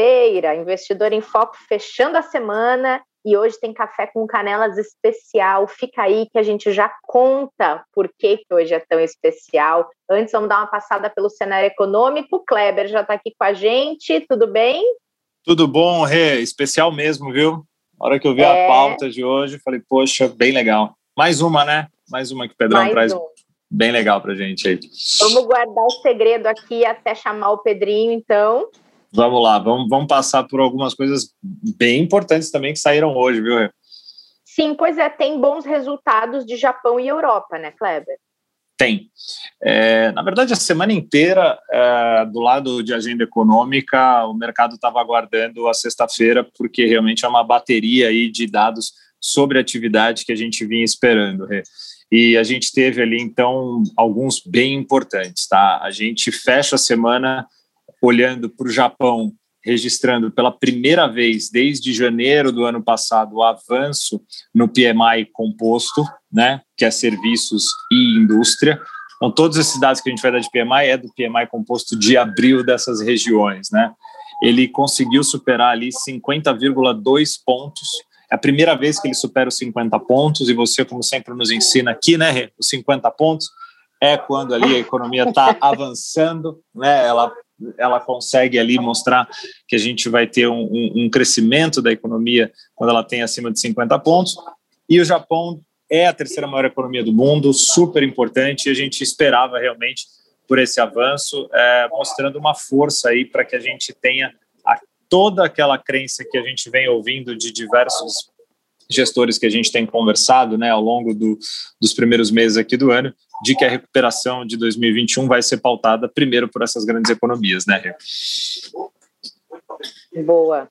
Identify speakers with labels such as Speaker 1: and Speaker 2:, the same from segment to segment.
Speaker 1: Sexta-feira, investidor em foco fechando a semana e hoje tem café com canelas especial. Fica aí que a gente já conta por que, que hoje é tão especial. Antes, vamos dar uma passada pelo cenário econômico. O Kleber já está aqui com a gente, tudo bem?
Speaker 2: Tudo bom, Rê? Especial mesmo, viu? Na hora que eu vi é... a pauta de hoje, falei, poxa, bem legal. Mais uma, né? Mais uma que o Pedrão Mais traz. Um. Bem legal pra gente aí.
Speaker 1: Vamos guardar o segredo aqui até chamar o Pedrinho, então.
Speaker 2: Vamos lá, vamos, vamos passar por algumas coisas bem importantes também que saíram hoje, viu?
Speaker 1: Sim, pois é, tem bons resultados de Japão e Europa, né, Kleber?
Speaker 2: Tem. É, na verdade, a semana inteira, é, do lado de agenda econômica, o mercado estava aguardando a sexta-feira, porque realmente é uma bateria aí de dados sobre a atividade que a gente vinha esperando. E a gente teve ali, então, alguns bem importantes. Tá? A gente fecha a semana olhando para o Japão registrando pela primeira vez desde janeiro do ano passado o avanço no PMI composto, né, que é serviços e indústria. Então, todos esses dados que a gente vai dar de PMI é do PMI composto de abril dessas regiões, né? Ele conseguiu superar ali 50,2 pontos. É a primeira vez que ele supera os 50 pontos e você, como sempre nos ensina aqui, né, os 50 pontos é quando ali a economia está avançando, né? Ela ela consegue ali mostrar que a gente vai ter um, um, um, crescimento da economia quando ela tem acima de 50 pontos. E o Japão é a terceira maior economia do mundo, super importante, e a gente esperava realmente por esse avanço, é, mostrando uma força aí para que a gente tenha a, toda aquela crença que a gente vem ouvindo de diversos gestores que a gente tem conversado né, ao longo do, dos primeiros meses aqui do ano, de que a recuperação de 2021 vai ser pautada primeiro por essas grandes economias, né, Rê?
Speaker 1: Boa.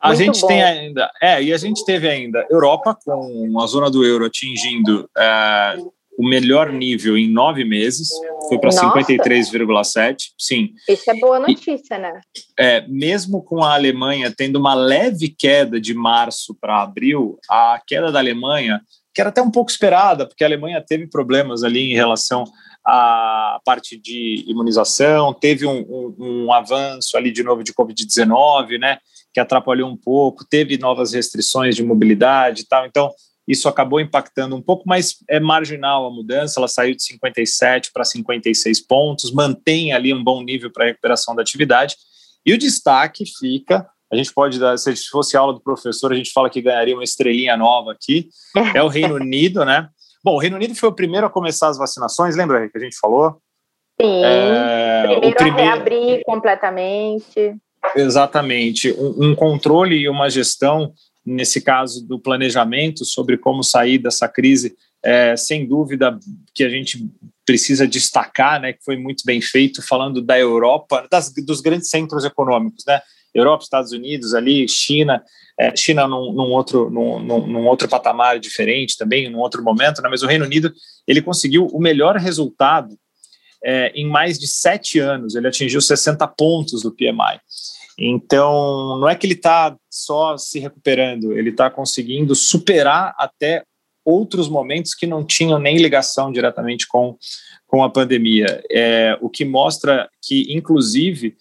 Speaker 2: A Muito gente bom. tem ainda, é, e a gente teve ainda Europa com a zona do euro atingindo é, o melhor nível em nove meses, foi para 53,7. Sim.
Speaker 1: Isso é boa notícia, e, né?
Speaker 2: É, mesmo com a Alemanha tendo uma leve queda de março para abril, a queda da Alemanha, que era até um pouco esperada, porque a Alemanha teve problemas ali em relação à parte de imunização, teve um, um, um avanço ali de novo de Covid-19, né? Que atrapalhou um pouco, teve novas restrições de mobilidade e tal. Então, isso acabou impactando um pouco, mas é marginal a mudança, ela saiu de 57 para 56 pontos, mantém ali um bom nível para recuperação da atividade, e o destaque fica, a gente pode dar, se fosse aula do professor, a gente fala que ganharia uma estrelinha nova aqui, é o Reino Unido, né? Bom, o Reino Unido foi o primeiro a começar as vacinações, lembra que a gente falou?
Speaker 1: Sim, é, primeiro, o primeiro a reabrir completamente.
Speaker 2: Exatamente, um, um controle e uma gestão nesse caso do planejamento sobre como sair dessa crise, é, sem dúvida que a gente precisa destacar, né, que foi muito bem feito, falando da Europa, das, dos grandes centros econômicos, né, Europa, Estados Unidos, ali, China, é, China num, num outro, num, num, outro patamar diferente também, num outro momento, né, mas o Reino Unido, ele conseguiu o melhor resultado é, em mais de sete anos, ele atingiu 60 pontos do PMI. Então, não é que ele está só se recuperando, ele está conseguindo superar até outros momentos que não tinham nem ligação diretamente com, com a pandemia. É, o que mostra que, inclusive,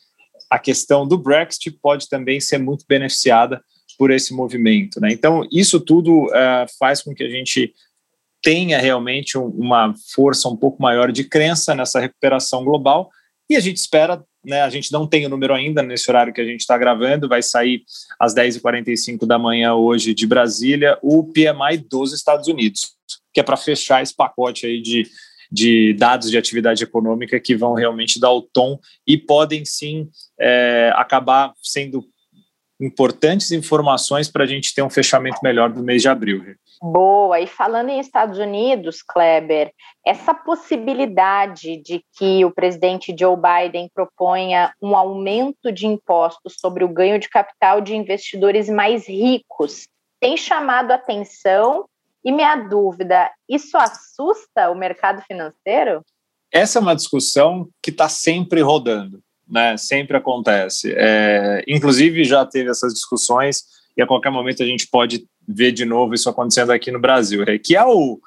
Speaker 2: a questão do Brexit pode também ser muito beneficiada por esse movimento. Né? Então, isso tudo é, faz com que a gente tenha realmente uma força um pouco maior de crença nessa recuperação global e a gente espera né, a gente não tem o número ainda nesse horário que a gente está gravando, vai sair às 10h45 da manhã hoje de Brasília, o PMI dos Estados Unidos, que é para fechar esse pacote aí de, de dados de atividade econômica que vão realmente dar o tom e podem sim é, acabar sendo importantes informações para a gente ter um fechamento melhor do mês de abril.
Speaker 1: Boa. E falando em Estados Unidos, Kleber, essa possibilidade de que o presidente Joe Biden proponha um aumento de impostos sobre o ganho de capital de investidores mais ricos tem chamado atenção. E minha dúvida, isso assusta o mercado financeiro?
Speaker 2: Essa é uma discussão que está sempre rodando, né? Sempre acontece. É, inclusive já teve essas discussões e a qualquer momento a gente pode ver de novo isso acontecendo aqui no Brasil, que é o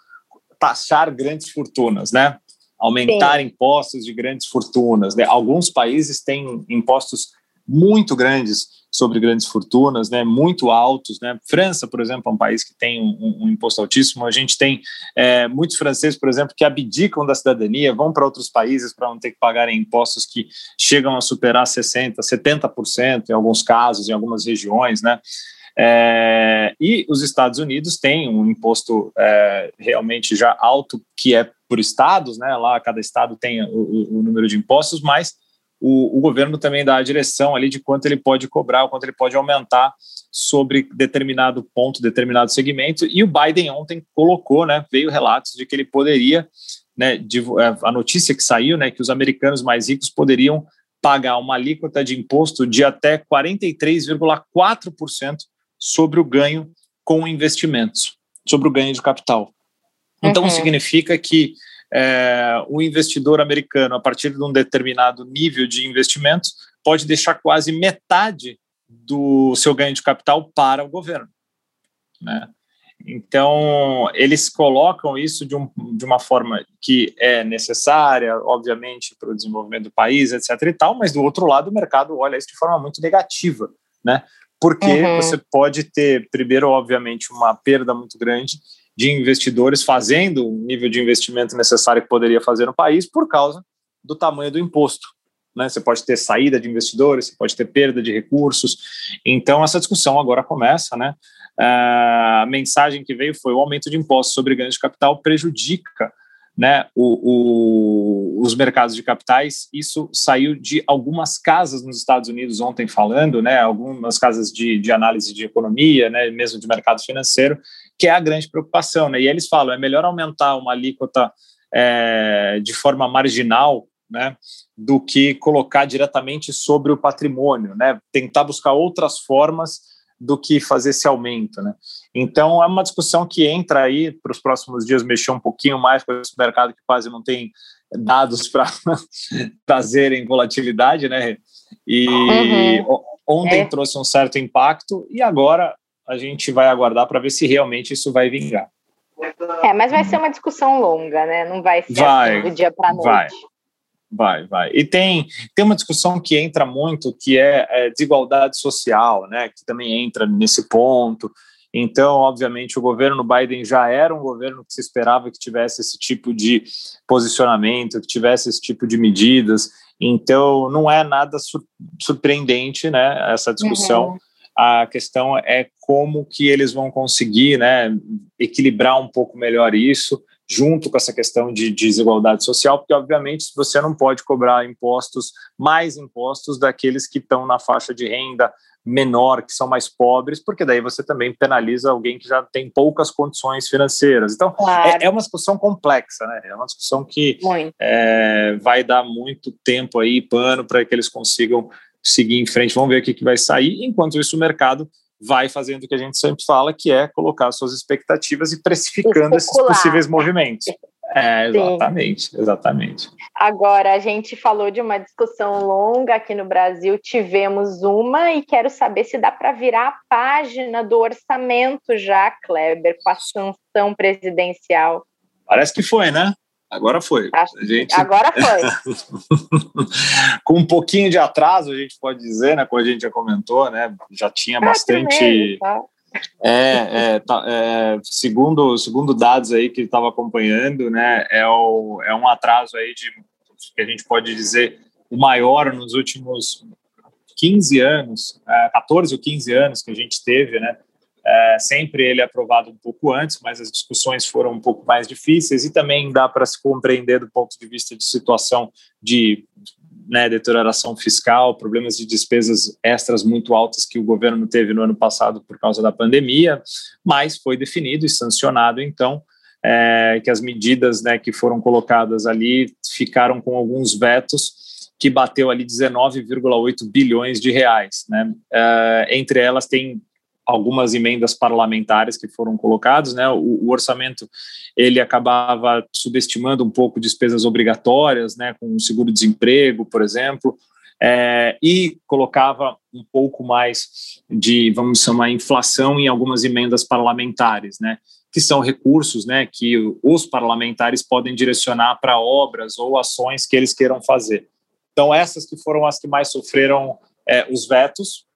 Speaker 2: taxar grandes fortunas, né? Aumentar Sim. impostos de grandes fortunas. Né? Alguns países têm impostos muito grandes sobre grandes fortunas, né, muito altos. Né? França, por exemplo, é um país que tem um, um imposto altíssimo. A gente tem é, muitos franceses, por exemplo, que abdicam da cidadania, vão para outros países para não ter que pagarem impostos que chegam a superar 60%, 70% em alguns casos, em algumas regiões. Né? É, e os Estados Unidos têm um imposto é, realmente já alto, que é por estados, né? Lá cada estado tem o, o número de impostos, mas o, o, governo também dá a direção ali de quanto ele pode cobrar, quanto ele pode aumentar sobre determinado ponto, determinado segmento. E o Biden ontem colocou, né? Veio relatos de que ele poderia, né? De, é, a notícia que saiu, né? Que os americanos mais ricos poderiam pagar uma alíquota de imposto de até 43,4% sobre o ganho com investimentos, sobre o ganho de capital. Então, uhum. significa que é, o investidor americano, a partir de um determinado nível de investimento, pode deixar quase metade do seu ganho de capital para o governo. Né? Então, eles colocam isso de, um, de, uma forma que é necessária, obviamente, para o desenvolvimento do país, etc. e tal, mas do outro lado, o mercado olha isso de forma muito negativa, né? porque uhum. você pode ter, primeiro, obviamente, uma perda muito grande de investidores fazendo o nível de investimento necessário que poderia fazer no país por causa do tamanho do imposto. Né? Você pode ter saída de investidores, você pode ter perda de recursos. Então, essa discussão agora começa. Né? Uh, a mensagem que veio foi o aumento de impostos sobre ganhos de capital prejudica né, o, o, os mercados de capitais. Isso saiu de algumas casas nos Estados Unidos ontem falando, né, algumas casas de, de análise de economia, né, mesmo de mercado financeiro, que é a grande preocupação. Né, e eles falam, é melhor aumentar uma alíquota é, de forma marginal né, do que colocar diretamente sobre o patrimônio, né, tentar buscar outras formas do que fazer esse aumento, né? Então é uma discussão que entra aí para os próximos dias mexer um pouquinho mais com esse mercado que quase não tem dados para trazerem volatilidade, né? E uhum. ontem é. trouxe um certo impacto e agora a gente vai aguardar para ver se realmente isso vai vingar.
Speaker 1: É, mas vai ser uma discussão longa, né? Não vai ser vai, assim, do dia para noite.
Speaker 2: Vai. Vai, vai. E tem, tem uma discussão que entra muito, que é, é desigualdade social, né, que também entra nesse ponto. Então, obviamente, o governo Biden já era um governo que se esperava que tivesse esse tipo de posicionamento, que tivesse esse tipo de medidas. Então, não é nada surpreendente, né, essa discussão. Uhum. A questão é como que eles vão conseguir, né, equilibrar um pouco melhor isso junto com essa questão de desigualdade social, porque, obviamente, você não pode cobrar impostos, mais impostos daqueles que estão na faixa de renda menor, que são mais pobres, porque daí você também penaliza alguém que já tem poucas condições financeiras. Então, claro. é, é, uma discussão complexa, né? É uma discussão que é, vai dar muito tempo aí, pano, para que eles consigam seguir em frente. Vamos ver o que, que vai sair. Enquanto isso, o mercado vai fazendo o que a gente sempre fala, que é colocar suas expectativas e precificando esses possíveis movimentos. É, exatamente, Sim. exatamente.
Speaker 1: Agora, a gente falou de uma discussão longa aqui no Brasil, tivemos uma e quero saber se dá para virar a página do orçamento já, Kleber, com a sanção presidencial.
Speaker 2: Parece que foi, né? Agora foi.
Speaker 1: Gente... Agora foi.
Speaker 2: Com um pouquinho de atraso, a gente pode dizer, né? Como a gente já comentou, né? Já tinha ah, bastante. Tá? É, é, tá, é, segundo, segundo dados aí que estava acompanhando, né? É, o, é um atraso aí de que a gente pode dizer o maior nos últimos 15 anos, 14 é, ou 15 anos que a gente teve, né? É, sempre ele é aprovado um pouco antes, mas as discussões foram um pouco mais difíceis e também dá para se compreender do ponto de vista de situação de né, deterioração fiscal, problemas de despesas extras muito altas que o governo teve no ano passado por causa da pandemia, mas foi definido e sancionado, então, é, que as medidas né, que foram colocadas ali ficaram com alguns vetos que bateu ali 19,8 bilhões de reais. Né? É, entre elas tem algumas emendas parlamentares que foram colocadas, né? O, o, orçamento ele acabava subestimando um pouco despesas obrigatórias, né? Com o seguro-desemprego, por exemplo, é, e colocava um pouco mais de, vamos chamar, inflação em algumas emendas parlamentares, né? Que são recursos, né? Que os parlamentares podem direcionar para obras ou ações que eles queiram fazer. Então essas que foram as que mais sofreram é, os vetos,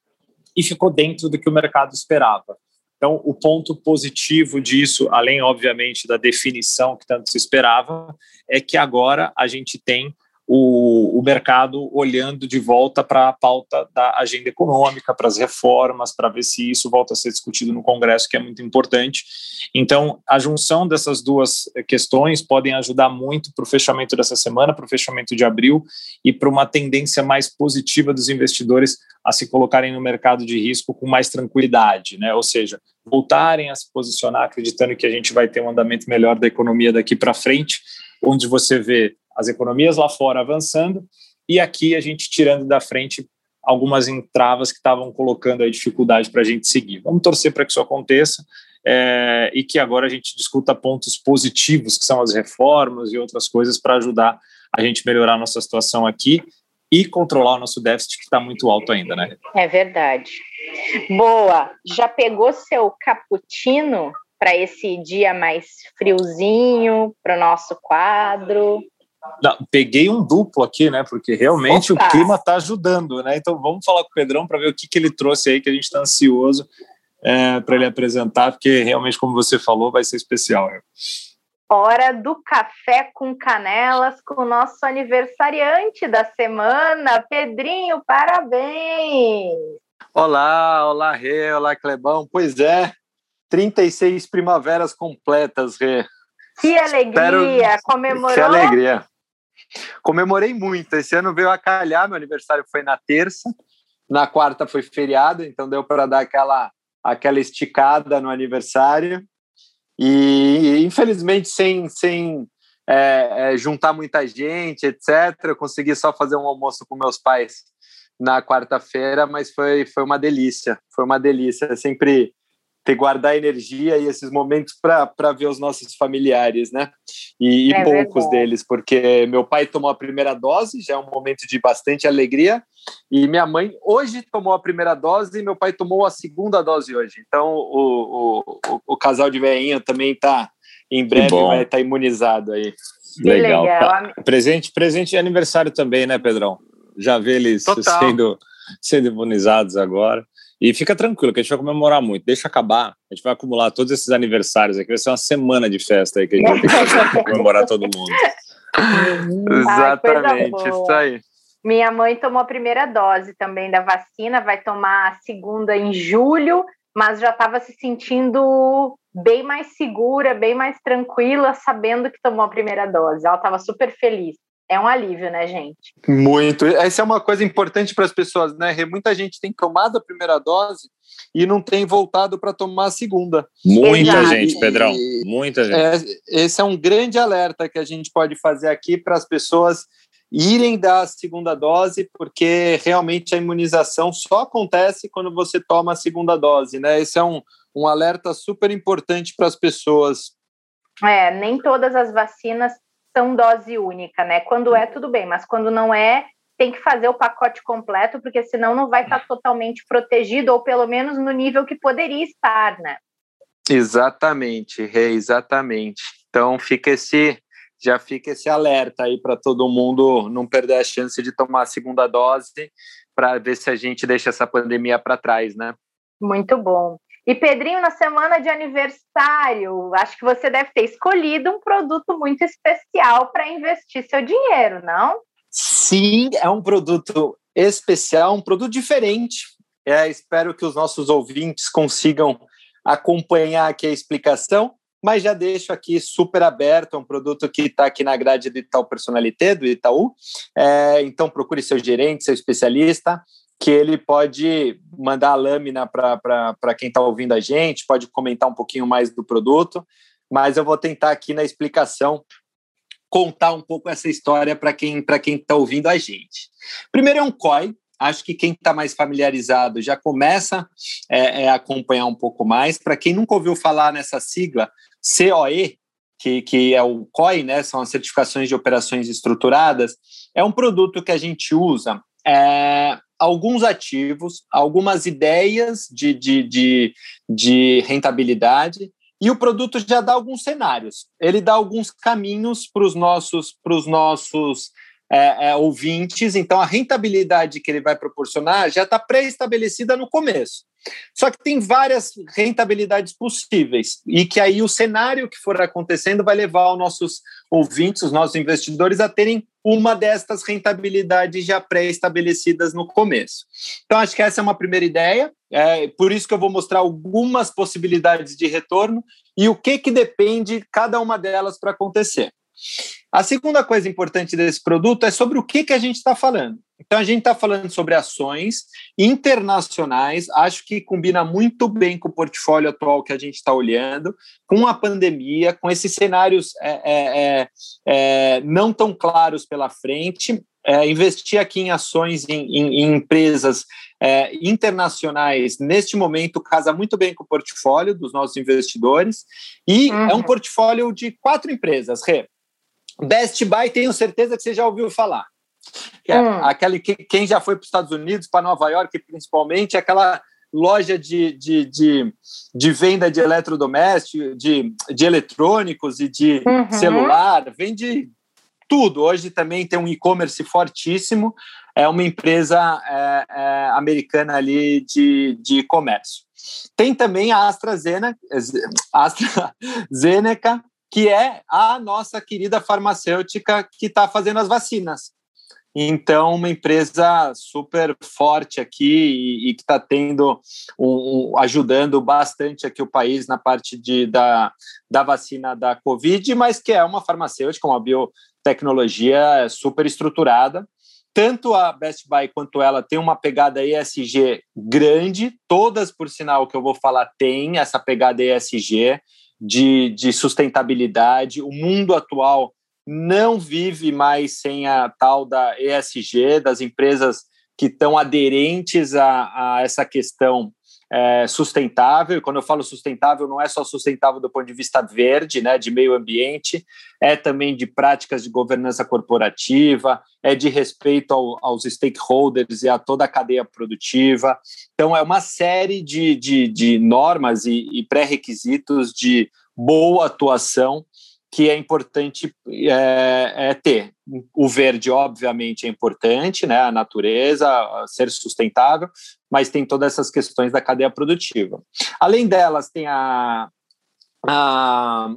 Speaker 2: e ficou dentro do que o mercado esperava. Então, o ponto positivo disso, além, obviamente, da definição que tanto se esperava, é que agora a gente tem o, o mercado olhando de volta para a pauta da agenda econômica, para as reformas, para ver se isso volta a ser discutido no Congresso, que é muito importante. Então, a junção dessas duas questões podem ajudar muito para o fechamento dessa semana, para o fechamento de abril e para uma tendência mais positiva dos investidores a se colocarem no mercado de risco com mais tranquilidade, né? Ou seja, voltarem a se posicionar acreditando que a gente vai ter um andamento melhor da economia daqui para frente, onde você vê as economias lá fora avançando e aqui a gente tirando da frente algumas entravas que estavam colocando a dificuldade para a gente seguir. Vamos torcer para que isso aconteça é, e que agora a gente discuta pontos positivos, que são as reformas e outras coisas para ajudar a gente melhorar a nossa situação aqui e controlar o nosso déficit que está muito alto ainda, né?
Speaker 1: É verdade. Boa. Já pegou seu cappuccino para esse dia mais friozinho, para o nosso quadro?
Speaker 2: Não, peguei um duplo aqui, né? Porque realmente Opa. o clima está ajudando, né? Então vamos falar com o Pedrão para ver o que, que ele trouxe aí, que a gente está ansioso é, para ele apresentar, porque realmente, como você falou, vai ser especial. Né?
Speaker 1: Hora do café com canelas com o nosso aniversariante da semana, Pedrinho, parabéns!
Speaker 3: Olá, olá, Rê, olá, Clebão. Pois é, 36 primaveras completas, Rê.
Speaker 1: Que alegria! Espero... Comemorou?
Speaker 3: Que alegria! Comemorei muito. Esse ano veio a calhar, meu aniversário foi na terça, na quarta foi feriado, então deu para dar aquela, aquela esticada no aniversário. E, infelizmente, sem, sem é, é, juntar muita gente, etc., eu consegui só fazer um almoço com meus pais na quarta-feira, mas foi, foi uma delícia. Foi uma delícia. Sempre ter guardar energia e esses momentos para ver os nossos familiares, né? E, é e poucos deles, porque meu pai tomou a primeira dose, já é um momento de bastante alegria, e minha mãe hoje tomou a primeira dose e meu pai tomou a segunda dose hoje. Então o, o, o casal de veinha também está em breve vai estar tá imunizado aí.
Speaker 2: Legal. legal. Tá. Presente, presente de aniversário também, né, Pedrão? Já vê eles sendo, sendo imunizados agora. E fica tranquilo, que a gente vai comemorar muito. Deixa acabar, a gente vai acumular todos esses aniversários aqui. Vai ser uma semana de festa aí que a gente vai ter que fazer comemorar todo mundo.
Speaker 3: Exatamente, Ai, isso aí.
Speaker 1: Minha mãe tomou a primeira dose também da vacina, vai tomar a segunda em julho, mas já estava se sentindo bem mais segura, bem mais tranquila, sabendo que tomou a primeira dose. Ela estava super feliz é um alívio, né, gente?
Speaker 3: Muito. Essa é uma coisa importante para as pessoas, né? Muita gente tem tomado a primeira dose e não tem voltado para tomar a segunda.
Speaker 2: Muita Exato. gente, Pedrão. Muita gente.
Speaker 3: É, esse é um grande alerta que a gente pode fazer aqui para as pessoas irem dar a segunda dose, porque realmente a imunização só acontece quando você toma a segunda dose, né? Esse é um, um alerta super importante para as pessoas.
Speaker 1: É, nem todas as vacinas são dose única, né? Quando é, tudo bem, mas quando não é, tem que fazer o pacote completo, porque senão não vai estar totalmente protegido, ou pelo menos no nível que poderia estar, né?
Speaker 3: Exatamente, Rei, exatamente. Então fica esse, já fica esse alerta aí para todo mundo não perder a chance de tomar a segunda dose para ver se a gente deixa essa pandemia para trás, né?
Speaker 1: Muito bom. E Pedrinho, na semana de aniversário, acho que você deve ter escolhido um produto muito especial para investir seu dinheiro, não?
Speaker 3: Sim, é um produto especial, um produto diferente. É, espero que os nossos ouvintes consigam acompanhar aqui a explicação. mas já deixo aqui super aberto, é um produto que está aqui na grade do Itaú Personalité, do Itaú, é, então procure seu gerente, seu especialista, que ele pode mandar a lâmina para quem está ouvindo a gente, pode comentar um pouquinho mais do produto, mas eu vou tentar aqui na explicação contar um pouco essa história para quem para quem está ouvindo a gente. Primeiro é um COI, acho que quem está mais familiarizado já começa é, é, a acompanhar um pouco mais. Para quem nunca ouviu falar nessa sigla, COE, que, que é o COI, né, são as certificações de operações estruturadas, é um produto que a gente usa é, alguns ativos, algumas ideias de, de, de, de rentabilidade, e o produto já dá alguns cenários. Ele dá alguns caminhos para os nossos, pros nossos é, é, ouvintes, então a rentabilidade que ele vai proporcionar já está pré-estabelecida no começo. Só que tem várias rentabilidades possíveis e que aí o cenário que for acontecendo vai levar os nossos ouvintes, os nossos investidores a terem uma destas rentabilidades já pré-estabelecidas no começo. Então, acho que essa é uma primeira ideia, é por isso que eu vou mostrar algumas possibilidades de retorno e o que, que depende cada uma delas para acontecer. A segunda coisa importante desse produto é sobre o que, que a gente está falando. Então, a gente está falando sobre ações internacionais, acho que combina muito bem com o portfólio atual que a gente está olhando, com a pandemia, com esses cenários é, é, é, é não tão claros pela frente. É, investir aqui em ações em, em, em empresas é, internacionais, neste momento, casa muito bem com o portfólio dos nossos investidores, e uhum. é um portfólio de quatro empresas, Rê. Best Buy, tenho certeza que você já ouviu falar. É hum. aquele que, quem já foi para os Estados Unidos, para Nova York principalmente, aquela loja de, de, de, de, venda de eletrodomésticos, de, de eletrônicos e de uhum. celular, vende tudo. Hoje também tem um e-commerce fortíssimo, é uma empresa é, é, americana ali de, de comércio. Tem também a AstraZeneca, AstraZeneca que é a nossa querida farmacêutica que está fazendo as vacinas. Então, uma empresa super forte aqui e, e que está tendo um, um, ajudando bastante aqui o país na parte de, da, da vacina da Covid, mas que é uma farmacêutica, uma biotecnologia super estruturada. Tanto a Best Buy quanto ela tem uma pegada ESG grande, todas, por sinal, que eu vou falar, tem essa pegada ESG de, de sustentabilidade. O mundo atual não vive mais sem a tal da ESG, das empresas que estão aderentes a, a essa questão é, sustentável. Quando eu falo sustentável, não é só sustentável do ponto de vista verde, né, de meio ambiente, é também de práticas de governança corporativa, é de respeito ao, aos stakeholders e a toda a cadeia produtiva. Então, é uma série de, de, de normas e, e pré-requisitos de boa atuação que é importante é, é, ter. O verde, obviamente, é importante, né? a natureza, ser sustentável, mas tem todas essas questões da cadeia produtiva. Além delas, tem a. a,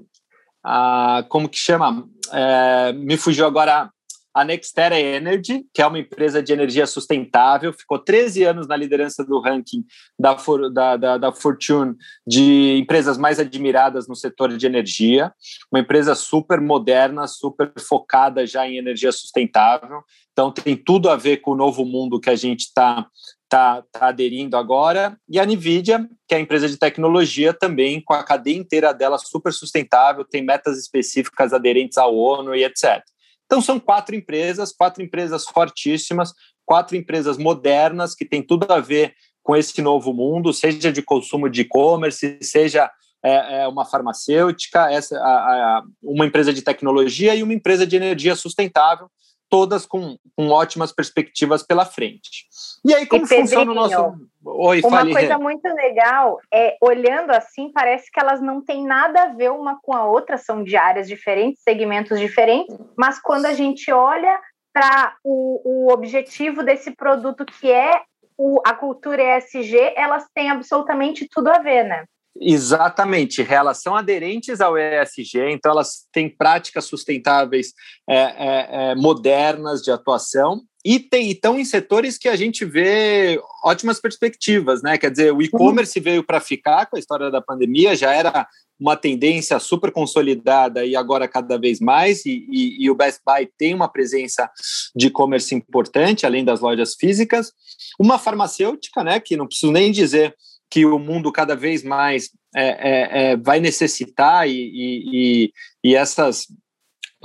Speaker 3: a como que chama? É, me fugiu agora a Nextera Energy, que é uma empresa de energia sustentável, ficou 13 anos na liderança do ranking da, da, da, da, Fortune de empresas mais admiradas no setor de energia, uma empresa super moderna, super focada já em energia sustentável, então tem tudo a ver com o novo mundo que a gente está tá, tá aderindo agora, e a NVIDIA, que é a empresa de tecnologia também, com a cadeia inteira dela super sustentável, tem metas específicas aderentes à ONU e etc. Então, são quatro empresas, quatro empresas fortíssimas, quatro empresas modernas que têm tudo a ver com esse novo mundo, seja de consumo de e-commerce, seja é, é uma farmacêutica, essa, a, a, uma empresa de tecnologia e uma empresa de energia sustentável, todas com, com ótimas perspectivas pela frente.
Speaker 1: E aí, como e funciona o nosso. Oi, uma fale, coisa muito legal é, olhando assim, parece que elas não têm nada a ver uma com a outra, são de áreas diferentes, segmentos diferentes, mas quando a gente olha para o, o objetivo desse produto que é o, a cultura ESG, elas têm absolutamente tudo a ver, né?
Speaker 3: Exatamente, elas são aderentes ao ESG, então elas têm práticas sustentáveis é, é, é, modernas de atuação e estão em setores que a gente vê ótimas perspectivas, né? Quer dizer, o e-commerce veio para ficar com a história da pandemia, já era uma tendência super consolidada e agora cada vez mais, e, e, e o Best Buy tem uma presença de e-commerce importante, além das lojas físicas. Uma farmacêutica, né, que não preciso nem dizer que o mundo cada vez mais é, é, é, vai necessitar e, e, e, essas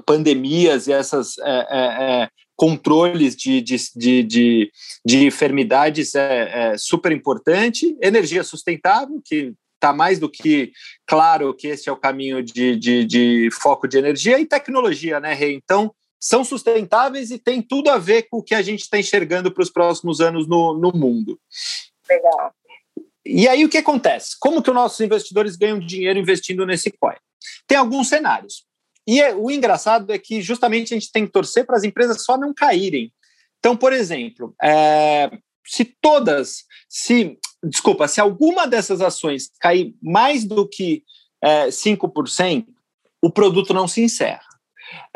Speaker 3: pandemias e essas é, é, é, controles de, de, de, de, de enfermidades é, super importante, energia sustentável, que está mais do que claro que esse é o caminho de, de, de foco de energia e tecnologia, né, Rei? Então, são sustentáveis e tem tudo a ver com o que a gente está enxergando para os próximos anos no, no mundo.
Speaker 1: Legal.
Speaker 3: E aí o que acontece? Como que os nossos investidores ganham dinheiro investindo nesse coin? Tem alguns cenários. E é, o engraçado é que justamente a gente tem que torcer para as empresas só não caírem. Então, por exemplo, é, se todas, se desculpa, se alguma dessas ações cair mais do que é, 5%, o produto não se encerra.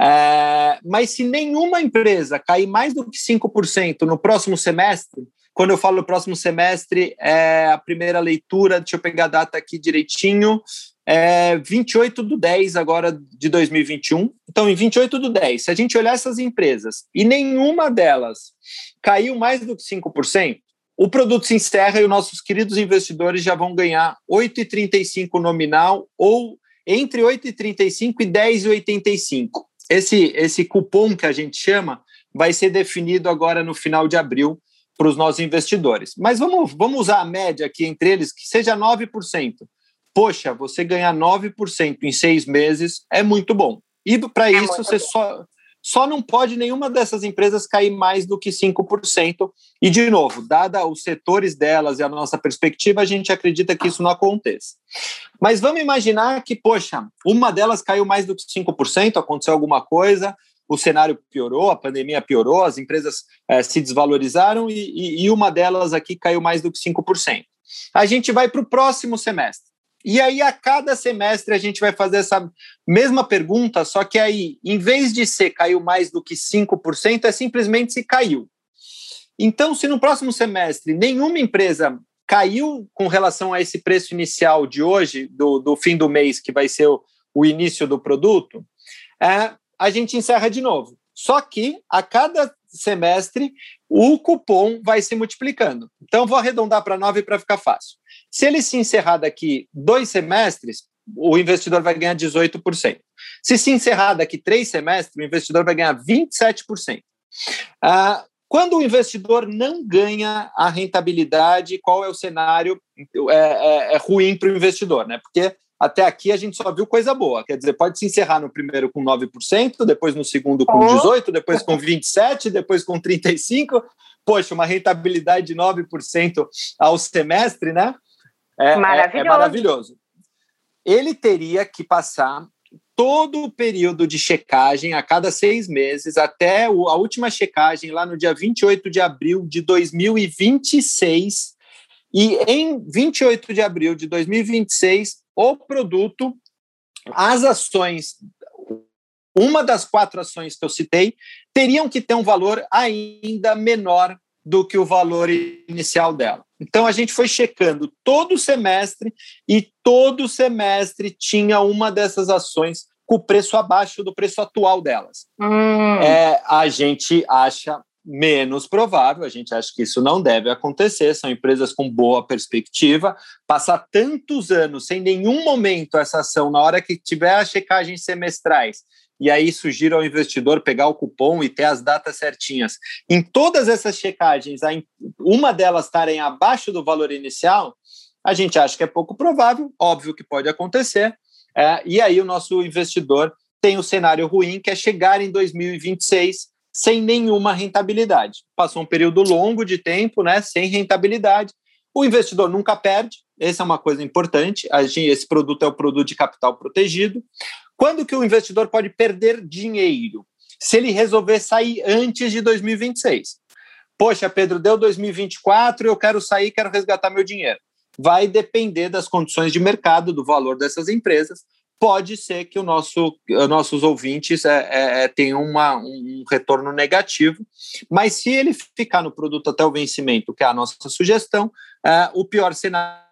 Speaker 3: É, mas se nenhuma empresa cair mais do que 5% no próximo semestre, quando eu falo próximo semestre, é a primeira leitura, deixa eu pegar a data aqui direitinho, é 28 do 10 agora de 2021. Então, em 28 do 10, se a gente olhar essas empresas e nenhuma delas caiu mais do que 5%, o produto se encerra e os nossos queridos investidores já vão ganhar 8,35 nominal ou entre 8,35 e 10,85. Esse, esse cupom que a gente chama vai ser definido agora no final de abril para os nossos investidores. Mas vamos, vamos usar a média aqui entre eles, que seja 9%. Poxa, você ganhar 9% em seis meses é muito bom. E para é isso, você bom. só, só não pode nenhuma dessas empresas cair mais do que 5%. E, de novo, dada os setores delas e a nossa perspectiva, a gente acredita que isso não aconteça. Mas vamos imaginar que, poxa, uma delas caiu mais do que 5%, aconteceu alguma coisa, o cenário piorou, a pandemia piorou, as empresas é, se desvalorizaram e, e, uma delas aqui caiu mais do que 5%. A gente vai para o próximo semestre. E aí, a cada semestre, a gente vai fazer essa mesma pergunta, só que aí, em vez de ser caiu mais do que 5%, é simplesmente se caiu. Então, se no próximo semestre nenhuma empresa caiu com relação a esse preço inicial de hoje, do, do fim do mês, que vai ser o, o início do produto, é, a gente encerra de novo. Só que a cada semestre o cupom vai se multiplicando. Então, vou arredondar para 9 para ficar fácil. Se ele se encerrar daqui dois semestres, o investidor vai ganhar 18%. Se se encerrar daqui três semestres, o investidor vai ganhar 27%. Ah, quando o investidor não ganha a rentabilidade, qual é o cenário é, é, é ruim para o investidor, né? Porque até aqui a gente só viu coisa boa. Quer dizer, pode se encerrar no primeiro com 9%, depois no segundo com 18%, depois com 27%, depois com 35%. Poxa, uma rentabilidade de 9% ao semestre, né? É maravilhoso. É, é maravilhoso. Ele teria que passar todo o período de checagem a cada seis meses, até a última checagem lá no dia 28 de abril de 2026. E em 28 de abril de 2026, o produto, as ações, uma das quatro ações que eu citei, teriam que ter um valor ainda menor do que o valor inicial dela. Então a gente foi checando todo semestre e todo semestre tinha uma dessas ações com o preço abaixo do preço atual delas. Hum. É, a gente acha menos provável, a gente acha que isso não deve acontecer, são empresas com boa perspectiva. Passar tantos anos sem nenhum momento essa ação, na hora que tiver as checagens semestrais, e aí sugiro ao investidor pegar o cupom e ter as datas certinhas. Em todas essas checagens, uma delas estarem abaixo do valor inicial, a gente acha que é pouco provável, óbvio que pode acontecer, é, e aí o nosso investidor tem o cenário ruim, que é chegar em 2026 sem nenhuma rentabilidade. Passou um período longo de tempo, né, sem rentabilidade. O investidor nunca perde, essa é uma coisa importante. Esse produto é o produto de capital protegido. Quando que o investidor pode perder dinheiro? Se ele resolver sair antes de 2026. Poxa, Pedro, deu 2024, eu quero sair, quero resgatar meu dinheiro. Vai depender das condições de mercado, do valor dessas empresas. Pode ser que o nosso, nossos ouvintes é, é tenham uma, um retorno negativo, mas se ele ficar no produto até o vencimento, que é a nossa sugestão, é, o pior cenário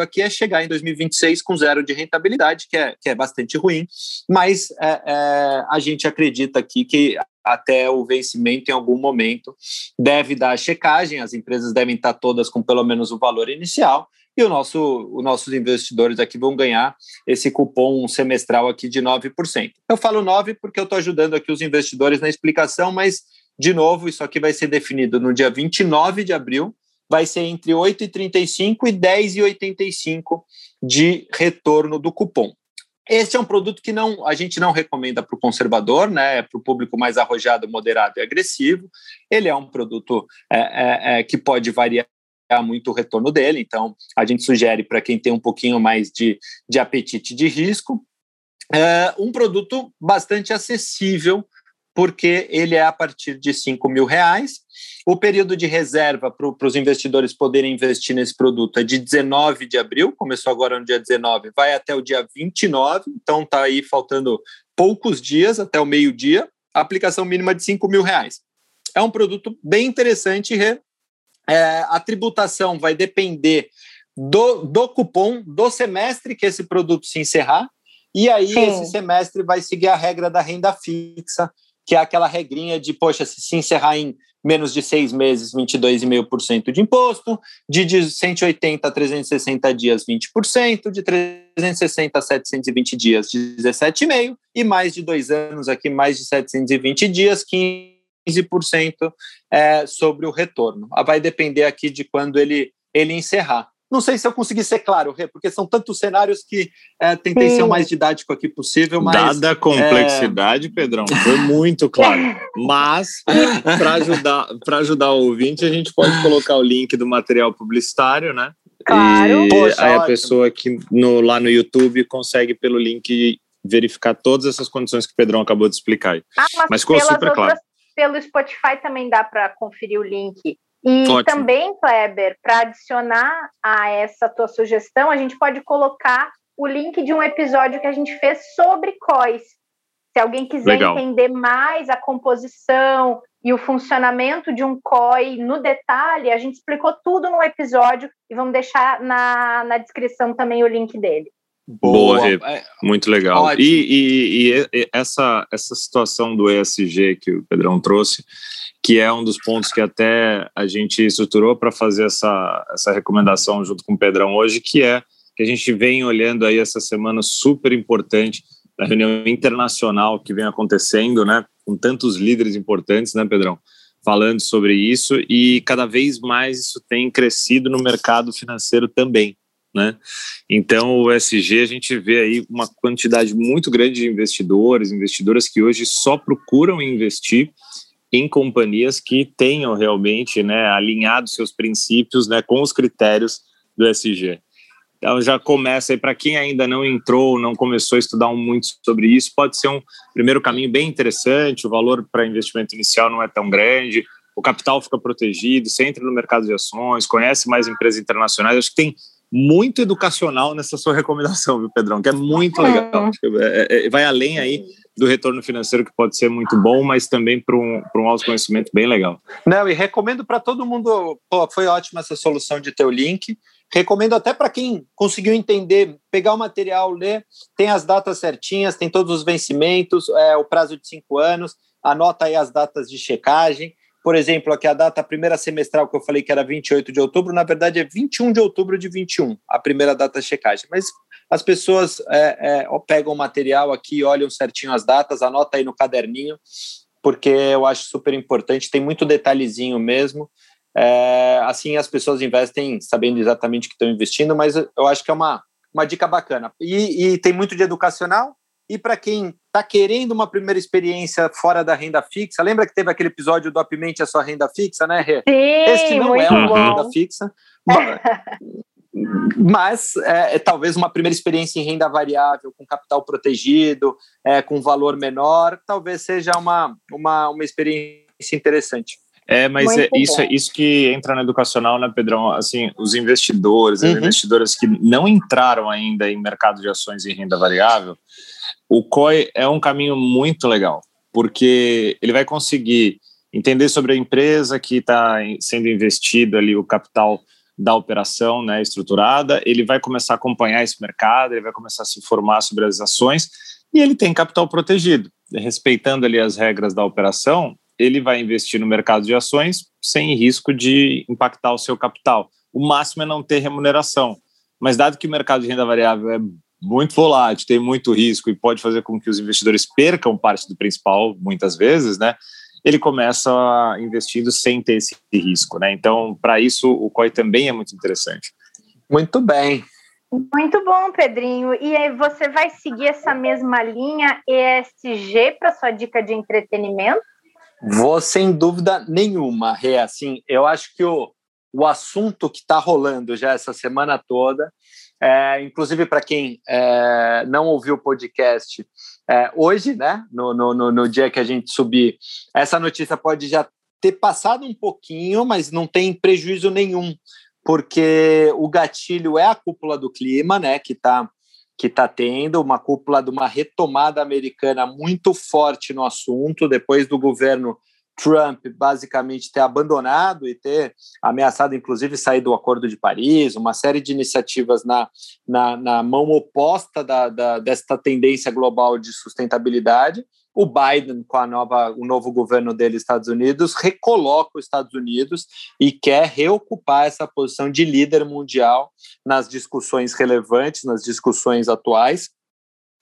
Speaker 3: aqui é chegar em 2026 com zero de rentabilidade, que é, que é bastante ruim, mas é, é, a gente acredita aqui que até o vencimento, em algum momento, deve dar a checagem, as empresas devem estar todas com pelo menos o valor inicial, e o nosso, os nossos investidores aqui vão ganhar esse cupom semestral aqui de 9%. Eu falo 9% porque eu estou ajudando aqui os investidores na explicação, mas, de novo, isso aqui vai ser definido no dia 29 de abril, vai ser entre 8,35 e 10,85 de retorno do cupom. Este é um produto que não a gente não recomenda para o conservador, né? É para o público mais arrojado, moderado e agressivo. Ele é um produto é, é, é, que pode variar muito o retorno dele, então a gente sugere para quem tem um pouquinho mais de, de apetite de risco. É um produto bastante acessível porque ele é a partir de 5 mil reais. O período de reserva para os investidores poderem investir nesse produto é de 19 de abril, começou agora no dia 19, vai até o dia 29, então está aí faltando poucos dias até o meio-dia. Aplicação mínima de 5 mil reais. É um produto bem interessante. É, a tributação vai depender do, do cupom do semestre que esse produto se encerrar. E aí, Sim. esse semestre vai seguir a regra da renda fixa, que é aquela regrinha de, poxa, se, se encerrar em menos de seis meses, 22,5% de imposto, de 180 a 360 dias, 20%, de 360 a 720 dias, 17,5%, e mais de dois anos aqui, mais de 720 dias, 15% é, sobre o retorno. Ah, vai depender aqui de quando ele, ele encerrar. Não sei se eu consegui ser claro, Rê, porque são tantos cenários que é, tentei Sim. ser o mais didático aqui possível. Mas,
Speaker 2: Dada a complexidade, é... Pedrão, foi muito claro. Mas, para ajudar, ajudar o ouvinte, a gente pode colocar o link do material publicitário, né?
Speaker 1: Claro.
Speaker 2: E Poxa, aí ótimo. a pessoa que no, lá no YouTube consegue pelo link verificar todas essas condições que o Pedrão acabou de explicar.
Speaker 1: Ah, mas, mas ficou super outras, claro. Pelo Spotify também dá para conferir o link e Ótimo. também, Kleber, para adicionar a essa tua sugestão, a gente pode colocar o link de um episódio que a gente fez sobre COIS. Se alguém quiser Legal. entender mais a composição e o funcionamento de um COI no detalhe, a gente explicou tudo no episódio e vamos deixar na, na descrição também o link dele.
Speaker 2: Boa, Boa. É, muito legal. E, e, e, essa, essa situação do ESG que o Pedrão trouxe, que é um dos pontos que até a gente estruturou para fazer essa, essa recomendação junto com o Pedrão hoje, que é que a gente vem olhando aí essa semana super importante da reunião internacional que vem acontecendo, né, com tantos líderes importantes, né, Pedrão, falando sobre isso e cada vez mais isso tem crescido no mercado financeiro também. Né? Então, o SG, a gente vê aí uma quantidade muito grande de investidores, investidoras que hoje só procuram investir em companhias que tenham realmente né, alinhado seus princípios né, com os critérios do SG. Então já começa aí para quem ainda não entrou, não começou a estudar muito sobre isso, pode ser um primeiro caminho bem interessante. O valor para investimento inicial não é tão grande, o capital fica protegido, você entra no mercado de ações, conhece mais empresas internacionais. Acho que tem muito educacional nessa sua recomendação, viu, Pedrão? Que é muito legal. É, é, é, vai além aí do retorno financeiro, que pode ser muito bom, mas também para um, um autoconhecimento bem legal.
Speaker 3: Não, e recomendo para todo mundo. Pô, foi ótima essa solução de ter o link. Recomendo até para quem conseguiu entender, pegar o material, ler, tem as datas certinhas, tem todos os vencimentos, é, o prazo de cinco anos, anota aí as datas de checagem. Por exemplo, aqui a data, a primeira semestral que eu falei que era 28 de outubro, na verdade é 21 de outubro de 21, a primeira data de checagem. Mas as pessoas é, é, pegam o material aqui, olham certinho as datas, anota aí no caderninho, porque eu acho super importante, tem muito detalhezinho mesmo. É, assim as pessoas investem sabendo exatamente o que estão investindo, mas eu acho que é uma, uma dica bacana. E, e tem muito de educacional, e para quem está querendo uma primeira experiência fora da renda fixa, lembra que teve aquele episódio do Apimente a sua renda fixa, né, Rê?
Speaker 1: Sim, Esse não é uma bom.
Speaker 3: renda fixa. mas é, é, talvez uma primeira experiência em renda variável, com capital protegido, é, com valor menor, talvez seja uma, uma, uma experiência interessante.
Speaker 2: É, mas é, isso, é isso que entra no educacional, né, Pedrão? Assim, os investidores, uhum. as investidoras que não entraram ainda em mercado de ações em renda variável, o COI é um caminho muito legal, porque ele vai conseguir entender sobre a empresa que está sendo investido ali, o capital da operação né, estruturada, ele vai começar a acompanhar esse mercado, ele vai começar a se informar sobre as ações e ele tem capital protegido. Respeitando ali as regras da operação, ele vai investir no mercado de ações sem risco de impactar o seu capital. O máximo é não ter remuneração. Mas dado que o mercado de renda variável é muito volátil, tem muito risco e pode fazer com que os investidores percam parte do principal muitas vezes, né? Ele começa investindo sem ter esse risco, né? Então, para isso, o COI também é muito interessante.
Speaker 3: Muito bem.
Speaker 1: Muito bom, Pedrinho. E aí, você vai seguir essa mesma linha ESG para sua dica de entretenimento?
Speaker 3: Vou sem dúvida nenhuma, Rê. Assim, eu acho que o, o assunto que está rolando já essa semana toda, é, inclusive para quem é, não ouviu o podcast é, hoje, né, no, no, no dia que a gente subir, essa notícia pode já ter passado um pouquinho, mas não tem prejuízo nenhum, porque o gatilho é a cúpula do clima, né, que está que está tendo, uma cúpula de uma retomada americana muito forte no assunto, depois do governo Trump basicamente ter abandonado e ter ameaçado, inclusive, sair do Acordo de Paris, uma série de iniciativas na, na, na mão oposta da, da, desta tendência global de sustentabilidade. O Biden, com a nova, o novo governo dele, Estados Unidos, recoloca os Estados Unidos e quer reocupar essa posição de líder mundial nas discussões relevantes, nas discussões atuais.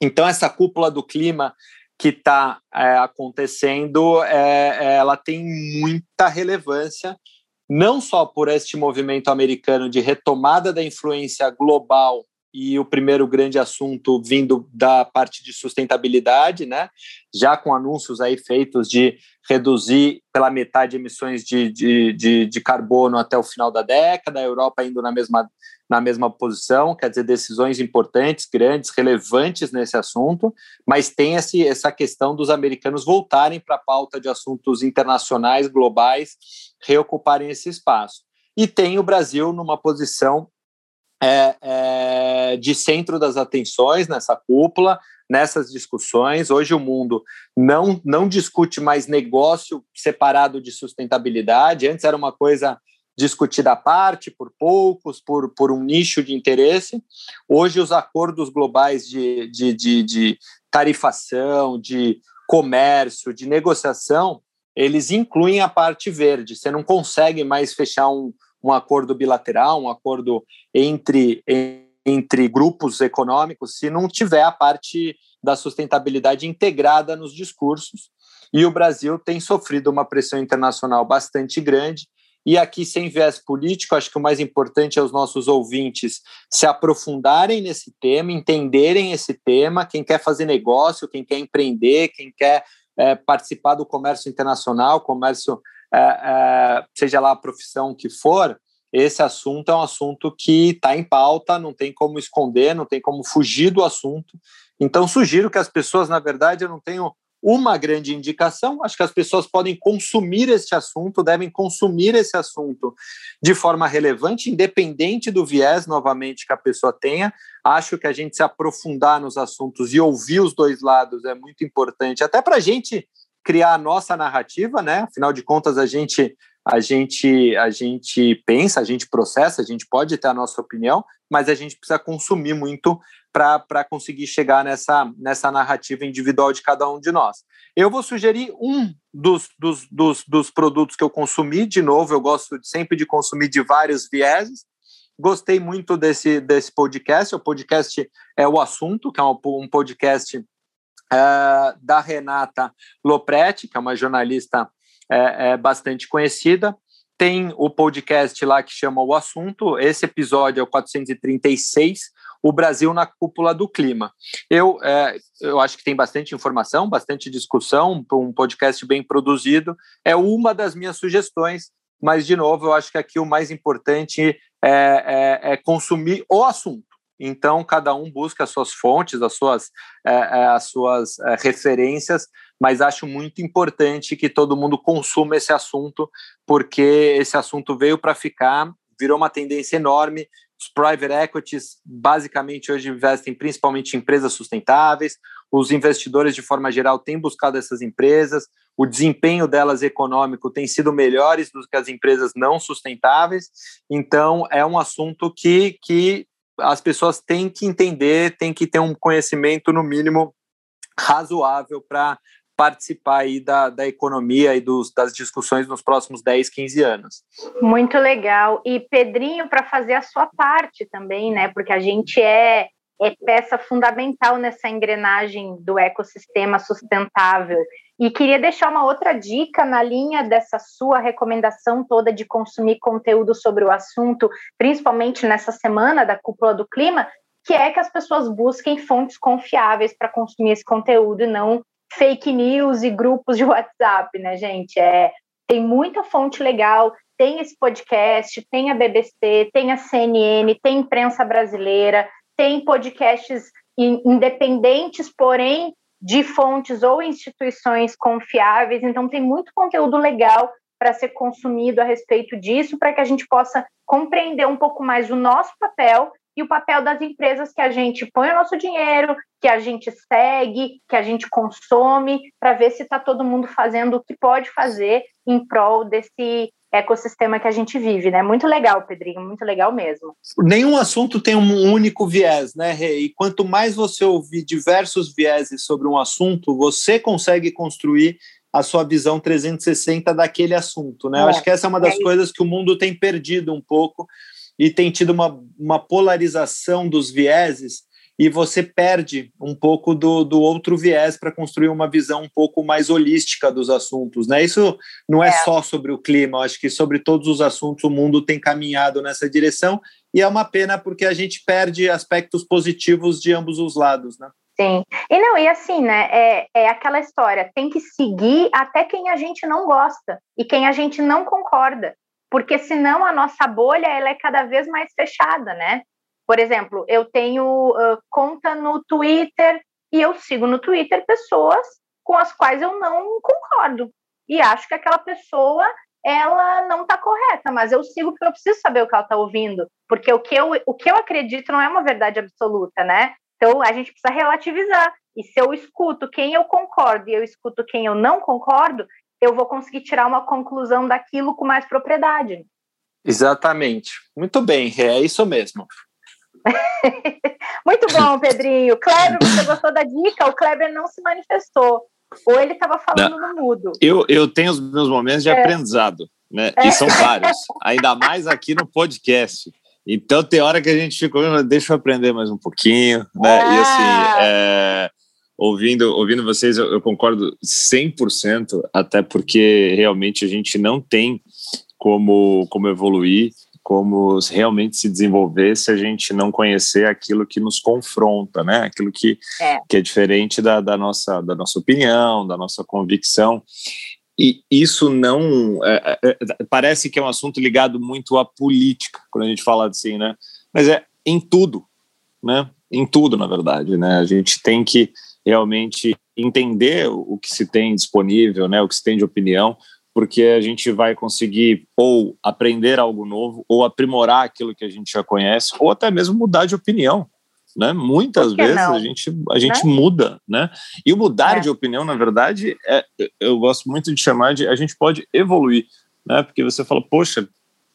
Speaker 3: Então, essa cúpula do clima que está é, acontecendo, é, é, ela tem muita relevância, não só por este movimento americano de retomada da influência global e o primeiro grande assunto vindo da parte de sustentabilidade, né? já com anúncios aí feitos de reduzir pela metade emissões de, de, de, de carbono até o final da década, a Europa indo na mesma na mesma posição, quer dizer, decisões importantes, grandes, relevantes nesse assunto, mas tem esse, essa questão dos americanos voltarem para a pauta de assuntos internacionais, globais, reocuparem esse espaço. E tem o Brasil numa posição é, é, de centro das atenções nessa cúpula, nessas discussões. Hoje o mundo não, não discute mais negócio separado de sustentabilidade, antes era uma coisa discutida à parte, por poucos, por, por um nicho de interesse. Hoje, os acordos globais de, de, de, de tarifação, de comércio, de negociação, eles incluem a parte verde. Você não consegue mais fechar um, um acordo bilateral, um acordo entre, entre grupos econômicos, se não tiver a parte da sustentabilidade integrada nos discursos. E o Brasil tem sofrido uma pressão internacional bastante grande e aqui, sem viés político, acho que o mais importante é os nossos ouvintes se aprofundarem nesse tema, entenderem esse tema. Quem quer fazer negócio, quem quer empreender, quem quer é, participar do comércio internacional, comércio, seja lá a profissão que for, esse assunto é um assunto que está em pauta, não tem como esconder, não tem como fugir do assunto. Então, sugiro que as pessoas, na verdade, eu não tenho uma grande indicação. Acho que as pessoas podem consumir este assunto, devem consumir esse assunto de forma relevante, independente do viés, novamente, que a pessoa tenha. Acho que a gente se aprofundar nos assuntos e ouvir os dois lados é muito importante, até para a gente criar a nossa narrativa, né? Afinal de contas, a gente a gente a gente pensa, a gente processa, a gente pode ter a nossa opinião, mas a gente precisa consumir muito para conseguir chegar nessa, nessa narrativa individual de cada um de nós. Eu vou sugerir um dos, dos, dos, dos produtos que eu consumi, de novo, eu gosto sempre de consumir de vários vieses. Gostei muito desse, desse podcast. O podcast é O Assunto, que é um, um podcast é, da Renata Lopretti, que é uma jornalista é, é, bastante conhecida. Tem o podcast lá que chama O Assunto. Esse episódio é o 436 o Brasil na cúpula do clima. Eu, é, eu acho que tem bastante informação, bastante discussão, um podcast bem produzido. É uma das minhas sugestões, mas, de novo, eu acho que aqui o mais importante é, é, é consumir o assunto. Então, cada um busca as suas fontes, as suas, é, é, as suas é, referências, mas acho muito importante que todo mundo consuma esse assunto, porque esse assunto veio para ficar virou uma tendência enorme. Os private equities basicamente hoje investem principalmente em empresas sustentáveis. Os investidores, de forma geral, têm buscado essas empresas. O desempenho delas econômico tem sido melhores do que as empresas não sustentáveis. Então, é um assunto que, que as pessoas têm que entender, têm que ter um conhecimento, no mínimo, razoável para participar aí da, da economia e dos, das discussões nos próximos 10, 15 anos.
Speaker 1: Muito legal. E Pedrinho, para fazer a sua parte também, né? Porque a gente é, é peça fundamental nessa engrenagem do ecossistema sustentável. E queria deixar uma outra dica na linha dessa sua recomendação toda de consumir conteúdo sobre o assunto, principalmente nessa semana da Cúpula do Clima, que é que as pessoas busquem fontes confiáveis para consumir esse conteúdo e não fake news e grupos de WhatsApp, né, gente? É, tem muita fonte legal, tem esse podcast, tem a BBC, tem a CNN, tem imprensa brasileira, tem podcasts independentes, porém de fontes ou instituições confiáveis. Então, tem muito conteúdo legal para ser consumido a respeito disso, para que a gente possa compreender um pouco mais o nosso papel e o papel das empresas que a gente põe o nosso dinheiro, que a gente segue, que a gente consome, para ver se está todo mundo fazendo o que pode fazer em prol desse ecossistema que a gente vive, né? Muito legal, Pedrinho, muito legal mesmo.
Speaker 3: Nenhum assunto tem um único viés, né, Rei? E quanto mais você ouvir diversos vieses sobre um assunto, você consegue construir a sua visão 360 daquele assunto, né? É, Eu acho que essa é uma das é coisas que o mundo tem perdido um pouco e tem tido uma, uma polarização dos vieses e você perde um pouco do, do outro viés para construir uma visão um pouco mais holística dos assuntos. Né? Isso não é, é, só sobre o clima, acho que sobre todos os assuntos o mundo tem caminhado nessa direção e é uma pena porque a gente perde aspectos positivos de ambos os lados. Né?
Speaker 1: Sim. E não, e assim, né? É, é aquela história, tem que seguir até quem a gente não gosta e quem a gente não concorda porque senão a nossa bolha ela é cada vez mais fechada, né? Por exemplo, eu tenho uh, conta no Twitter e eu sigo no Twitter pessoas com as quais eu não concordo e acho que aquela pessoa ela não está correta, mas eu sigo porque eu preciso saber o que ela está ouvindo, porque o que, eu, o que eu acredito não é uma verdade absoluta, né? Então a gente precisa relativizar. E se eu escuto quem eu concordo e eu escuto quem eu não concordo, eu vou conseguir tirar uma conclusão daquilo com mais propriedade.
Speaker 3: Exatamente. Muito bem, é isso mesmo.
Speaker 1: Muito bom, Pedrinho. Kleber, você gostou da dica? O Kleber não se manifestou. Ou ele estava falando não, no mudo.
Speaker 2: Eu, eu tenho os meus momentos de é. aprendizado, né? É. E são vários. Ainda mais aqui no podcast. Então tem hora que a gente fica, deixa eu aprender mais um pouquinho, né? Ah. E assim, é, ouvindo, ouvindo vocês, eu, eu concordo 100%, até porque realmente a gente não tem como, como evoluir, como realmente se desenvolver se a gente não conhecer aquilo que nos confronta, né? Aquilo que é, que é diferente da, da, nossa, da nossa opinião, da nossa convicção. E isso não. É, é, é, parece que é um assunto ligado muito à política, quando a gente fala assim, né? Mas é em tudo, né? Em tudo, na verdade, né? A gente tem que realmente entender o que se tem disponível, né, o que se tem de opinião, porque a gente vai conseguir ou aprender algo novo, ou aprimorar aquilo que a gente já conhece, ou até mesmo mudar de opinião. Né? Muitas vezes não? a gente, a gente né? muda, né? E o mudar é. de opinião, na verdade, é, eu gosto muito de chamar de a gente pode evoluir, né? Porque você fala, poxa,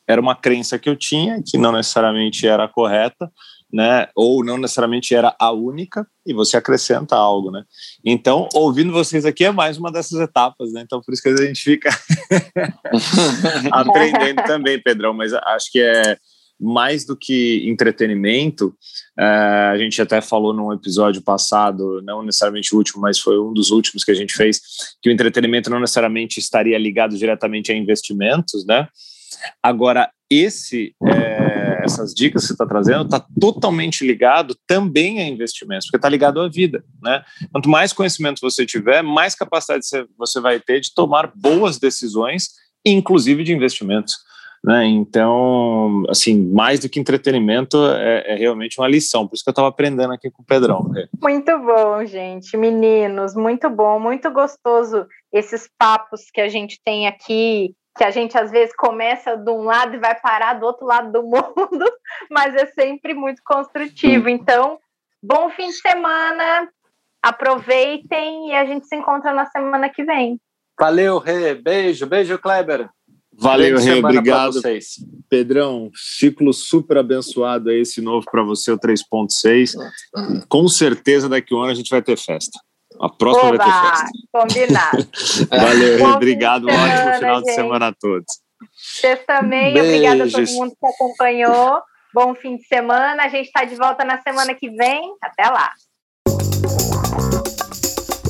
Speaker 2: era uma crença que eu tinha, que não necessariamente era correta, né? Ou não necessariamente era a única, e você acrescenta algo, né? Então, ouvindo vocês aqui é mais uma dessas etapas, né? Então, por isso que a gente fica aprendendo também, Pedrão, mas acho que é mais do que entretenimento, é, a gente até falou num episódio passado, não necessariamente o último, mas foi um dos últimos que a gente fez, que o entretenimento não necessariamente estaria ligado diretamente a investimentos, né? Agora, esse é, essas dicas que você está trazendo está totalmente ligado também a investimentos, porque está ligado à vida, né? Quanto mais conhecimento você tiver, mais capacidade você vai ter de tomar boas decisões, inclusive de investimentos. Né? Então, assim, mais do que entretenimento, é, é, realmente uma lição. Por isso que eu estava aprendendo aqui com o Pedrão. Né?
Speaker 1: Muito bom, gente. Meninos, muito bom, muito gostoso esses papos que a gente tem aqui que a gente às vezes começa de um lado e vai parar do outro lado do mundo, mas é sempre muito construtivo. Então, bom fim de semana, aproveitem e a gente se encontra na semana que vem.
Speaker 3: Valeu, Rê. Beijo, beijo, Kleber.
Speaker 2: Valeu, Rê. Obrigado. Pedrão, ciclo super abençoado aí, esse novo para você, o 3.6. Com certeza daqui a um ano a gente vai ter festa. A próxima Oba, vai ter festa.
Speaker 1: Combinado.
Speaker 2: Valeu, Rê. Obrigado. Um ótimo final gente. de semana a todos.
Speaker 1: Vocês também. Beijos. Obrigada a todo mundo que acompanhou. Bom fim de semana. A gente está de volta na semana que vem. Até lá.